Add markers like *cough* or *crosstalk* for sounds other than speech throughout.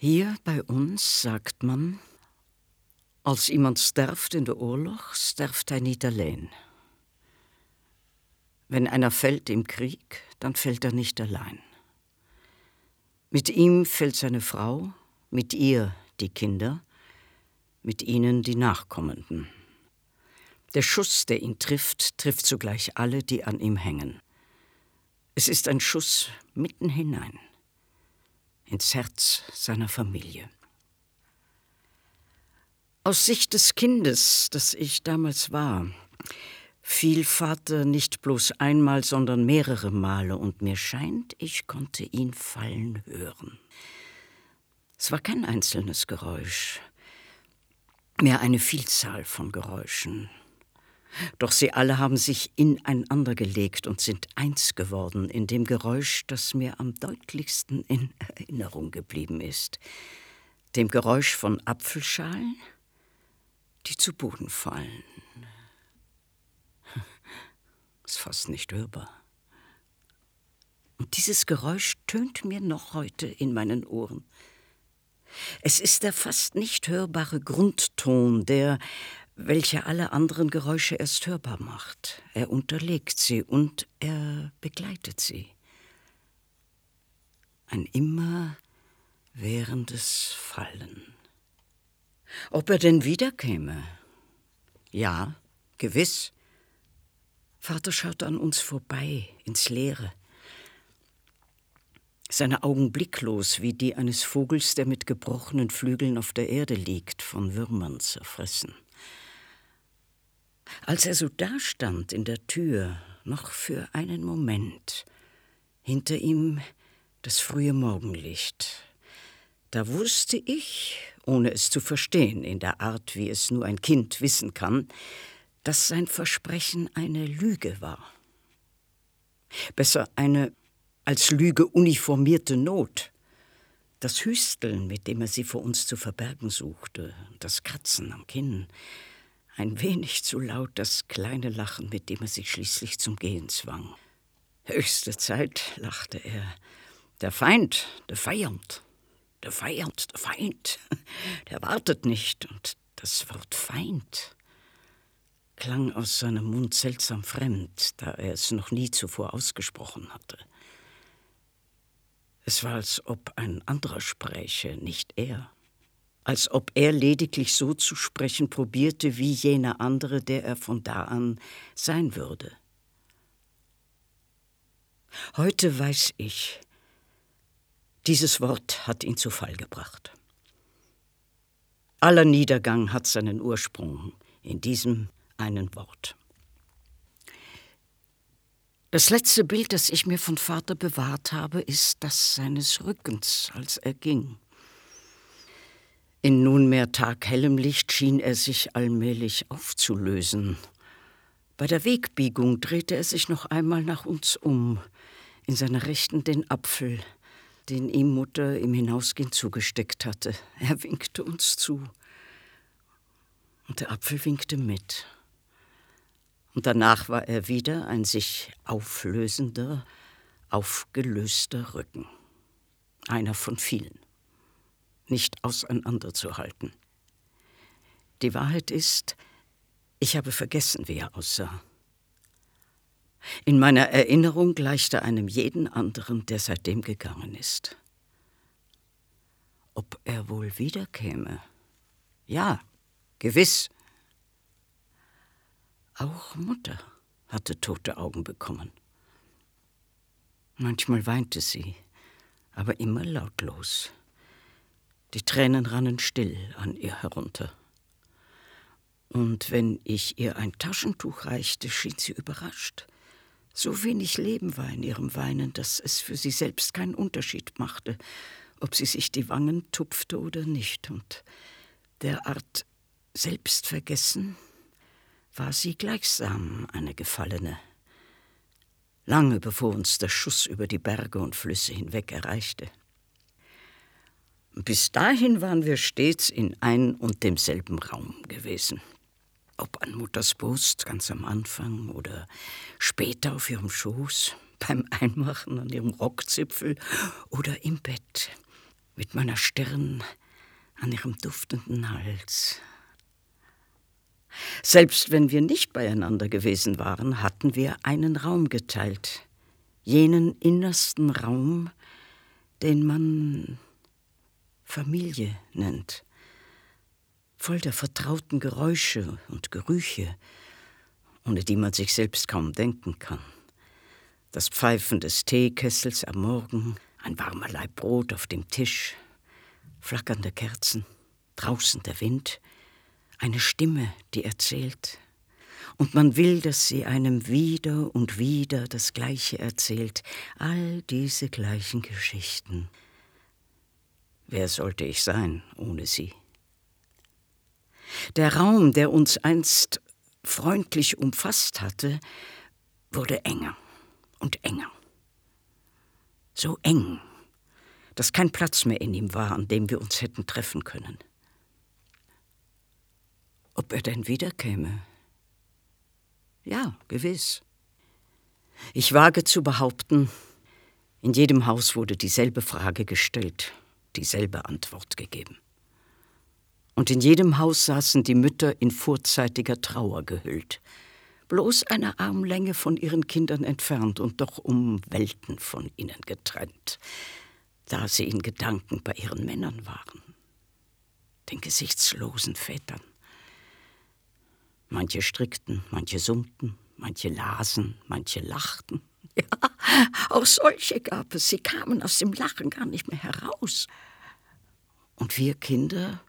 Hier bei uns sagt man, als iemand sterft in de oorlog, sterft hij niet alleen. Wenn einer fällt im Krieg, dann fällt er nicht allein. Mit ihm fällt seine Frau, mit ihr die Kinder, mit ihnen die Nachkommenden. Der Schuss, der ihn trifft, trifft zugleich alle, die an ihm hängen. Es ist ein Schuss mitten hinein, ins Herz seiner Familie. Aus Sicht des Kindes, das ich damals war, fiel Vater nicht bloß einmal, sondern mehrere Male, und mir scheint, ich konnte ihn fallen hören. Es war kein einzelnes Geräusch, mehr eine Vielzahl von Geräuschen. Doch sie alle haben sich ineinander gelegt und sind eins geworden in dem Geräusch, das mir am deutlichsten in Erinnerung geblieben ist, dem Geräusch von Apfelschalen, die zu Boden fallen. *laughs* Ist fast nicht hörbar. Und dieses Geräusch tönt mir noch heute in meinen Ohren. Es ist der fast nicht hörbare Grundton, der, welcher alle anderen Geräusche erst hörbar macht. Er unterlegt sie und er begleitet sie. Ein immer währendes Fallen. Ob er denn wiederkäme? Ja, gewiss. Vater schaut an uns vorbei, ins Leere. Seine Augen blicklos wie die eines Vogels, der mit gebrochenen Flügeln auf der Erde liegt, von Würmern zerfressen. Als er so dastand in der Tür, noch für einen Moment, hinter ihm das frühe Morgenlicht, da wusste ich, ohne es zu verstehen, in der Art, wie es nur ein Kind wissen kann, dass sein Versprechen eine Lüge war. Besser eine als Lüge uniformierte Not. Das Hüsteln, mit dem er sie vor uns zu verbergen suchte, das Kratzen am Kinn, ein wenig zu laut das kleine Lachen, mit dem er sich schließlich zum Gehen zwang. Höchste Zeit, lachte er. Der Feind, der Feind, der Feind, der Feind, *laughs* der wartet nicht. Und das Wort Feind klang aus seinem Mund seltsam fremd, da er es noch nie zuvor ausgesprochen hatte. Es war, als ob ein anderer spräche, nicht er. Als ob er lediglich so zu sprechen probierte wie jener andere, der er von da an sein würde. Heute weiß ich, dieses Wort hat ihn zu Fall gebracht. Aller Niedergang hat seinen Ursprung in diesem einen Wort. Das letzte Bild, das ich mir von Vater bewahrt habe, ist das seines Rückens, als er ging. In nunmehr taghellem Licht schien er sich allmählich aufzulösen. Bei der Wegbiegung drehte er sich noch einmal nach uns um, in seiner Rechten den Apfel, den ihm Mutter im Hinausgehen zugesteckt hatte. Er winkte uns zu. Und der Apfel winkte mit. Und danach war er wieder ein sich auflösender, aufgelöster Rücken. Einer von vielen. Nicht auseinanderzuhalten. Die Wahrheit ist, ich habe vergessen, wie er aussah. In meiner Erinnerung gleicht er einem jeden anderen, der seitdem gegangen ist. Ob er wohl wiederkäme? Ja, gewiss. Auch Mutter hatte tote Augen bekommen. Manchmal weinte sie, aber immer lautlos. Die Tränen rannen still an ihr herunter. Und wenn ich ihr ein Taschentuch reichte, schien sie überrascht. So wenig Leben war in ihrem Weinen, dass es für sie selbst keinen Unterschied machte, ob sie sich die Wangen tupfte oder nicht. Und derart Selbstvergessen war sie gleichsam eine Gefallene. Lange bevor uns der Schuss über die Berge und Flüsse hinweg erreichte. Bis dahin waren wir stets in ein und demselben Raum gewesen ob an Mutters Brust ganz am Anfang oder später auf ihrem Schoß, beim Einmachen an ihrem Rockzipfel oder im Bett. mit meiner Stirn an ihrem duftenden Hals. Selbst wenn wir nicht beieinander gewesen waren, hatten wir einen Raum geteilt, jenen innersten Raum, den man Familie nennt, voll der vertrauten Geräusche und Gerüche, ohne die man sich selbst kaum denken kann. Das Pfeifen des Teekessels am Morgen, ein warmer Laib Brot auf dem Tisch, flackernde Kerzen, draußen der Wind, eine Stimme, die erzählt. Und man will, dass sie einem wieder und wieder das Gleiche erzählt, all diese gleichen Geschichten. Wer sollte ich sein ohne sie? Der Raum, der uns einst freundlich umfasst hatte, wurde enger und enger. So eng, dass kein Platz mehr in ihm war, an dem wir uns hätten treffen können. Ob er denn wiederkäme? Ja, gewiss. Ich wage zu behaupten, in jedem Haus wurde dieselbe Frage gestellt, dieselbe Antwort gegeben. Und in jedem Haus saßen die Mütter in vorzeitiger Trauer gehüllt, bloß eine Armlänge von ihren Kindern entfernt und doch um Welten von ihnen getrennt, da sie in Gedanken bei ihren Männern waren, den gesichtslosen Vätern. Manche strickten, manche summten, manche lasen, manche lachten. *laughs* Ja, auch solche gab es. Sie kamen aus dem Lachen gar nicht mehr heraus. Und wir Kinder,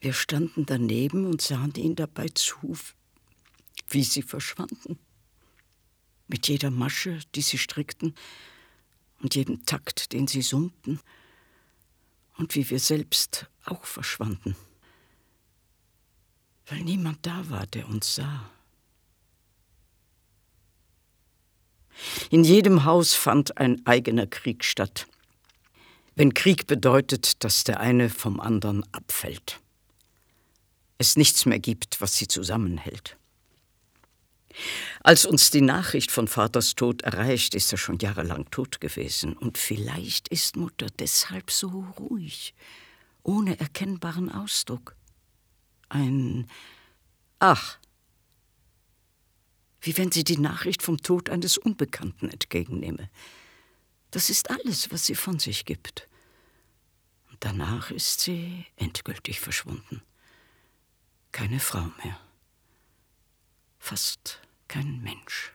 wir standen daneben und sahen ihnen dabei zu, wie sie verschwanden. Mit jeder Masche, die sie strickten, und jedem Takt, den sie summten, und wie wir selbst auch verschwanden weil niemand da war, der uns sah. In jedem Haus fand ein eigener Krieg statt. Wenn Krieg bedeutet, dass der eine vom anderen abfällt. Es nichts mehr gibt, was sie zusammenhält. Als uns die Nachricht von Vaters Tod erreicht, ist er schon jahrelang tot gewesen. Und vielleicht ist Mutter deshalb so ruhig, ohne erkennbaren Ausdruck ein Ach, wie wenn sie die Nachricht vom Tod eines Unbekannten entgegennehme. Das ist alles, was sie von sich gibt. Und danach ist sie endgültig verschwunden. Keine Frau mehr. Fast kein Mensch.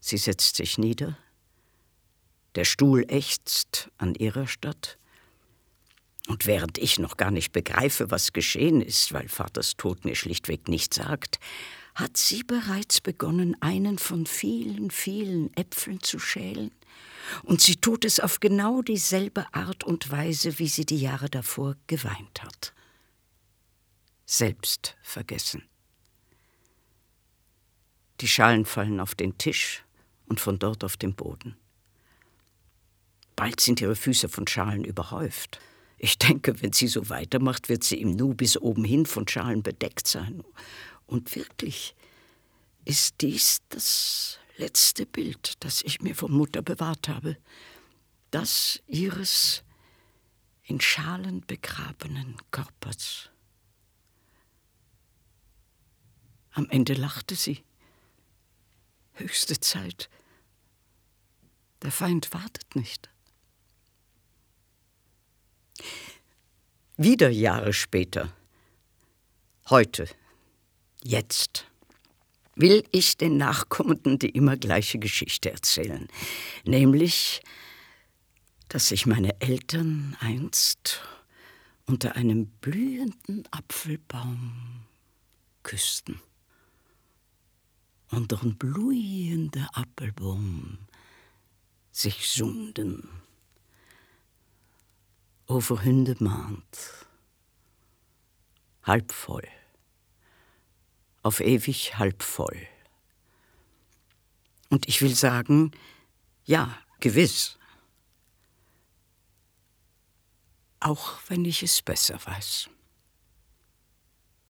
Sie setzt sich nieder. Der Stuhl ächzt an ihrer Statt. Und während ich noch gar nicht begreife, was geschehen ist, weil Vaters Tod mir schlichtweg nicht sagt, hat sie bereits begonnen, einen von vielen, vielen Äpfeln zu schälen. Und sie tut es auf genau dieselbe Art und Weise, wie sie die Jahre davor geweint hat. Selbst vergessen. Die Schalen fallen auf den Tisch und von dort auf den Boden. Bald sind ihre Füße von Schalen überhäuft. Ich denke, wenn sie so weitermacht, wird sie im Nu bis oben hin von Schalen bedeckt sein. Und wirklich ist dies das letzte Bild, das ich mir von Mutter bewahrt habe. Das ihres in Schalen begrabenen Körpers. Am Ende lachte sie. Höchste Zeit. Der Feind wartet nicht. Wieder Jahre später, heute, jetzt, will ich den Nachkommenden die immer gleiche Geschichte erzählen, nämlich, dass sich meine Eltern einst unter einem blühenden Apfelbaum küssten. Und ein blühender Apfelbaum sich sunden over maand. Halb voll. Auf ewig halb voll. Und ich will sagen, ja, gewiss. Auch wenn ich es besser weiß.